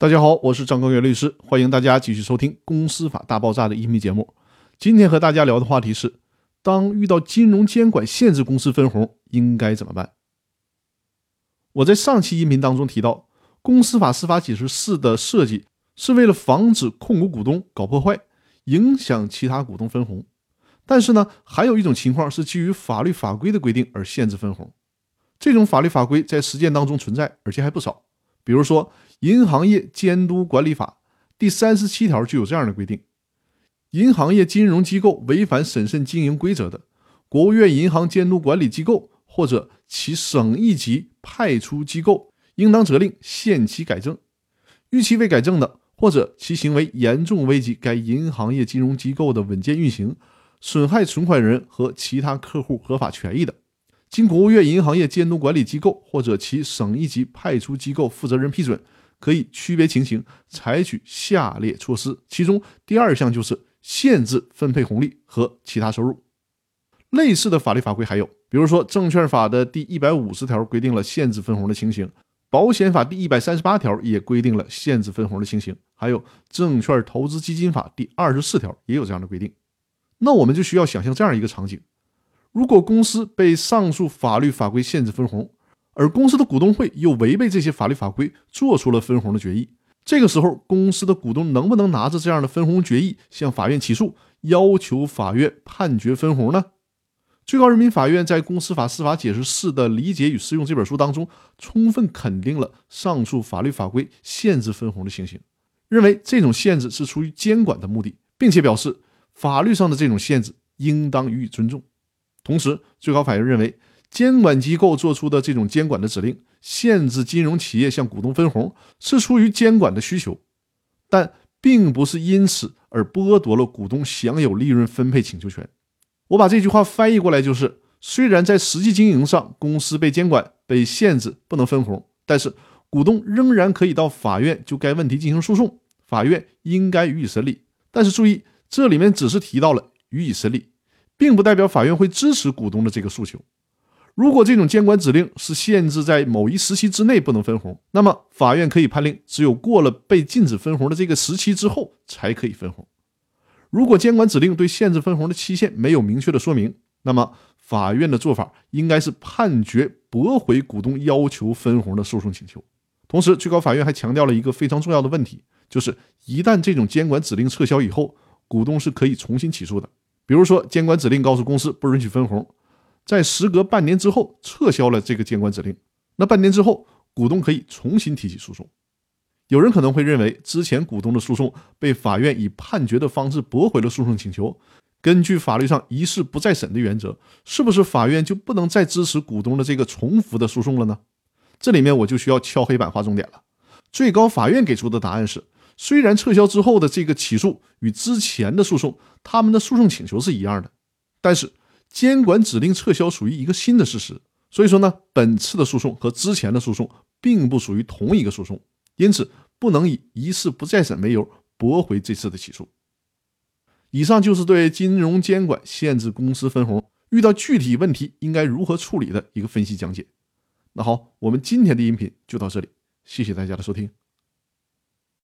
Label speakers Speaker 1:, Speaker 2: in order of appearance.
Speaker 1: 大家好，我是张高月律师，欢迎大家继续收听《公司法大爆炸》的音频节目。今天和大家聊的话题是：当遇到金融监管限制公司分红，应该怎么办？我在上期音频当中提到，《公司法司法解释四》的设计是为了防止控股股东搞破坏，影响其他股东分红。但是呢，还有一种情况是基于法律法规的规定而限制分红。这种法律法规在实践当中存在，而且还不少。比如说，《银行业监督管理法》第三十七条就有这样的规定：银行业金融机构违反审慎经营规则的，国务院银行监督管理机构或者其省一级派出机构应当责令限期改正；逾期未改正的，或者其行为严重危及该银行业金融机构的稳健运行，损害存款人和其他客户合法权益的。经国务院银行业监督管理机构或者其省一级派出机构负责人批准，可以区别情形采取下列措施。其中第二项就是限制分配红利和其他收入。类似的法律法规还有，比如说证券法的第一百五十条规定了限制分红的情形，保险法第一百三十八条也规定了限制分红的情形，还有证券投资基金法第二十四条也有这样的规定。那我们就需要想象这样一个场景。如果公司被上述法律法规限制分红，而公司的股东会又违背这些法律法规做出了分红的决议，这个时候公司的股东能不能拿着这样的分红决议向法院起诉，要求法院判决分红呢？最高人民法院在《公司法司法解释四的理解与适用》这本书当中，充分肯定了上述法律法规限制分红的情形，认为这种限制是出于监管的目的，并且表示法律上的这种限制应当予以尊重。同时，最高法院认为，监管机构做出的这种监管的指令，限制金融企业向股东分红，是出于监管的需求，但并不是因此而剥夺了股东享有利润分配请求权。我把这句话翻译过来就是：虽然在实际经营上，公司被监管、被限制不能分红，但是股东仍然可以到法院就该问题进行诉讼，法院应该予以审理。但是注意，这里面只是提到了予以审理。并不代表法院会支持股东的这个诉求。如果这种监管指令是限制在某一时期之内不能分红，那么法院可以判令只有过了被禁止分红的这个时期之后才可以分红。如果监管指令对限制分红的期限没有明确的说明，那么法院的做法应该是判决驳回股东要求分红的诉讼请求。同时，最高法院还强调了一个非常重要的问题，就是一旦这种监管指令撤销以后，股东是可以重新起诉的。比如说，监管指令告诉公司不允许分红，在时隔半年之后撤销了这个监管指令，那半年之后，股东可以重新提起诉讼。有人可能会认为，之前股东的诉讼被法院以判决的方式驳回了诉讼请求，根据法律上一事不再审的原则，是不是法院就不能再支持股东的这个重复的诉讼了呢？这里面我就需要敲黑板划重点了。最高法院给出的答案是。虽然撤销之后的这个起诉与之前的诉讼，他们的诉讼请求是一样的，但是监管指令撤销属于一个新的事实，所以说呢，本次的诉讼和之前的诉讼并不属于同一个诉讼，因此不能以一事不再审为由驳回这次的起诉。以上就是对金融监管限制公司分红遇到具体问题应该如何处理的一个分析讲解。那好，我们今天的音频就到这里，谢谢大家的收听。